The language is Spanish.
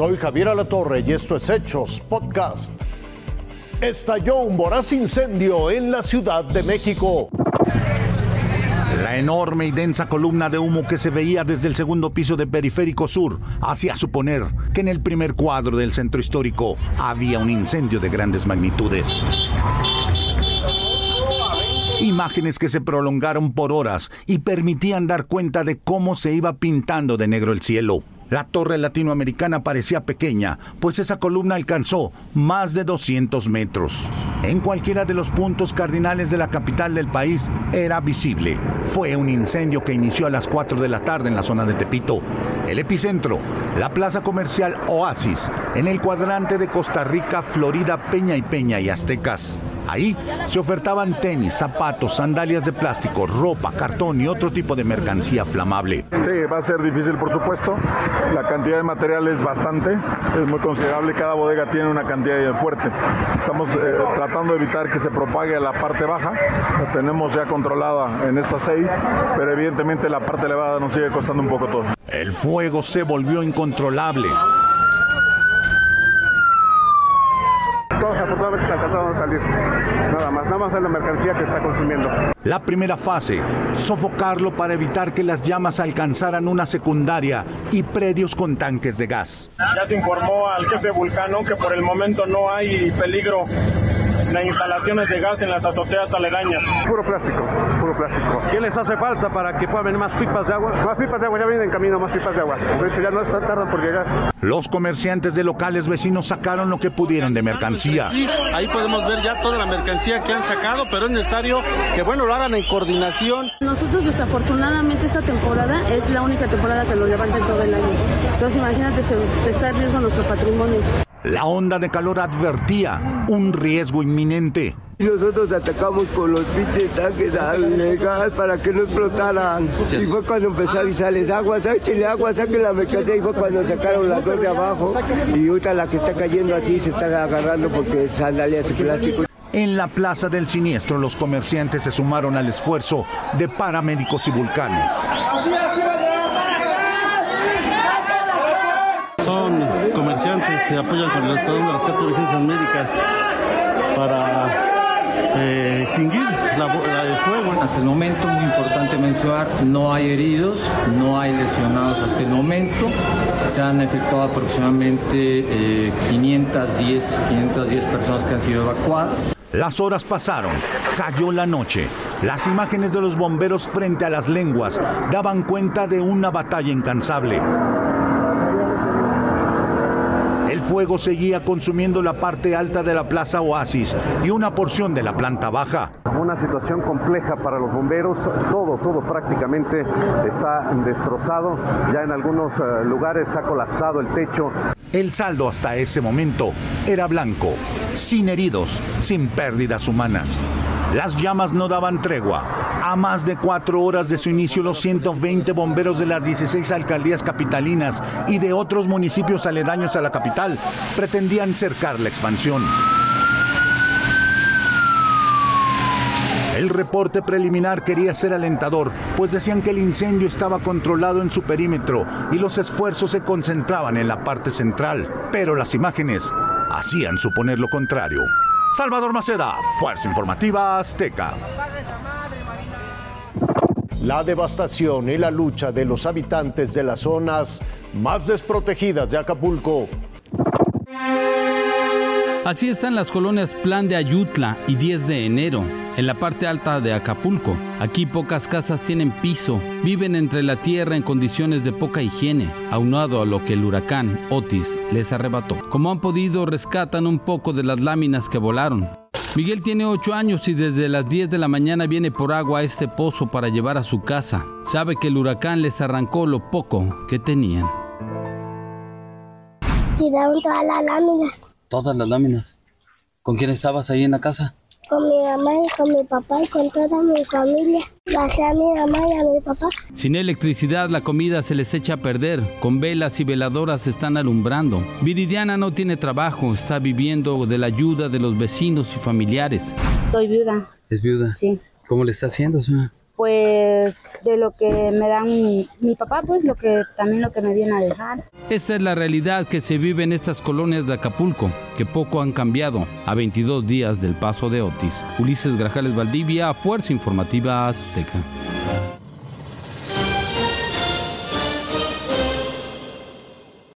Soy Javier Alatorre y esto es Hechos Podcast. Estalló un voraz incendio en la Ciudad de México. La enorme y densa columna de humo que se veía desde el segundo piso de Periférico Sur hacía suponer que en el primer cuadro del centro histórico había un incendio de grandes magnitudes. Imágenes que se prolongaron por horas y permitían dar cuenta de cómo se iba pintando de negro el cielo. La torre latinoamericana parecía pequeña, pues esa columna alcanzó más de 200 metros. En cualquiera de los puntos cardinales de la capital del país era visible. Fue un incendio que inició a las 4 de la tarde en la zona de Tepito. El epicentro, la plaza comercial Oasis, en el cuadrante de Costa Rica, Florida, Peña y Peña y Aztecas. Ahí se ofertaban tenis, zapatos, sandalias de plástico, ropa, cartón y otro tipo de mercancía flamable. Sí, va a ser difícil, por supuesto. La cantidad de material es bastante, es muy considerable. Cada bodega tiene una cantidad fuerte. Estamos eh, tratando de evitar que se propague a la parte baja. La tenemos ya controlada en estas seis, pero evidentemente la parte elevada nos sigue costando un poco todo. El fuego se volvió incontrolable. Todos afortunadamente alcanzaron a salir. Nada más, nada más es la mercancía que está consumiendo. La primera fase, sofocarlo para evitar que las llamas alcanzaran una secundaria y predios con tanques de gas. Ya se informó al jefe Vulcano que por el momento no hay peligro las instalaciones de gas en las azoteas aledañas. Puro plástico, puro plástico. ¿Qué les hace falta para que puedan venir más pipas de agua? Más pipas de agua, ya vienen en camino más pipas de agua. De hecho, ya no está tardan por llegar. Los comerciantes de locales vecinos sacaron lo que pudieron de mercancía. Sí, ahí podemos ver ya toda la mercancía que han sacado, pero es necesario que, bueno, lo hagan en coordinación. Nosotros, desafortunadamente, esta temporada es la única temporada que lo levantan todo el año. Entonces, imagínate, se está en riesgo nuestro patrimonio. La onda de calor advertía un riesgo inminente. Nosotros atacamos con los pinches tanques gas para que no explotaran. Y fue cuando empezó a avisarles agua, échale agua, saquen la mercancía. Y fue cuando sacaron las dos de abajo. Y ahorita la que está cayendo así se está agarrando porque es sandalias y plástico. En la plaza del siniestro, los comerciantes se sumaron al esfuerzo de paramédicos y vulcanos. Son comerciantes que apoyan con el Estado de las cuatro urgencias médicas para eh, extinguir la, la, el fuego. Hasta el momento, muy importante mencionar, no hay heridos, no hay lesionados hasta el momento. Se han efectuado aproximadamente eh, 510, 510 personas que han sido evacuadas. Las horas pasaron, cayó la noche. Las imágenes de los bomberos frente a las lenguas daban cuenta de una batalla incansable. El fuego seguía consumiendo la parte alta de la Plaza Oasis y una porción de la planta baja. Una situación compleja para los bomberos. Todo, todo prácticamente está destrozado. Ya en algunos uh, lugares ha colapsado el techo. El saldo hasta ese momento era blanco, sin heridos, sin pérdidas humanas. Las llamas no daban tregua. A más de cuatro horas de su inicio, los 120 bomberos de las 16 alcaldías capitalinas y de otros municipios aledaños a la capital pretendían cercar la expansión. El reporte preliminar quería ser alentador, pues decían que el incendio estaba controlado en su perímetro y los esfuerzos se concentraban en la parte central, pero las imágenes hacían suponer lo contrario. Salvador Maceda, Fuerza Informativa Azteca. La devastación y la lucha de los habitantes de las zonas más desprotegidas de Acapulco. Así están las colonias Plan de Ayutla y 10 de enero, en la parte alta de Acapulco. Aquí pocas casas tienen piso, viven entre la tierra en condiciones de poca higiene, aunado a lo que el huracán Otis les arrebató. Como han podido, rescatan un poco de las láminas que volaron. Miguel tiene 8 años y desde las 10 de la mañana viene por agua a este pozo para llevar a su casa. Sabe que el huracán les arrancó lo poco que tenían. Tiraron todas las láminas. Todas las láminas. ¿Con quién estabas ahí en la casa? Con mi mamá y con mi papá y con toda mi familia. Bajé a mi mamá y a mi papá. Sin electricidad la comida se les echa a perder. Con velas y veladoras se están alumbrando. Viridiana no tiene trabajo, está viviendo de la ayuda de los vecinos y familiares. Soy viuda. ¿Es viuda? Sí. ¿Cómo le está haciendo, señora? Pues de lo que me dan mi, papá, pues lo que también lo que me viene a dejar. Esta es la realidad que se vive en estas colonias de Acapulco, que poco han cambiado a 22 días del paso de Otis. Ulises Grajales Valdivia, Fuerza Informativa Azteca.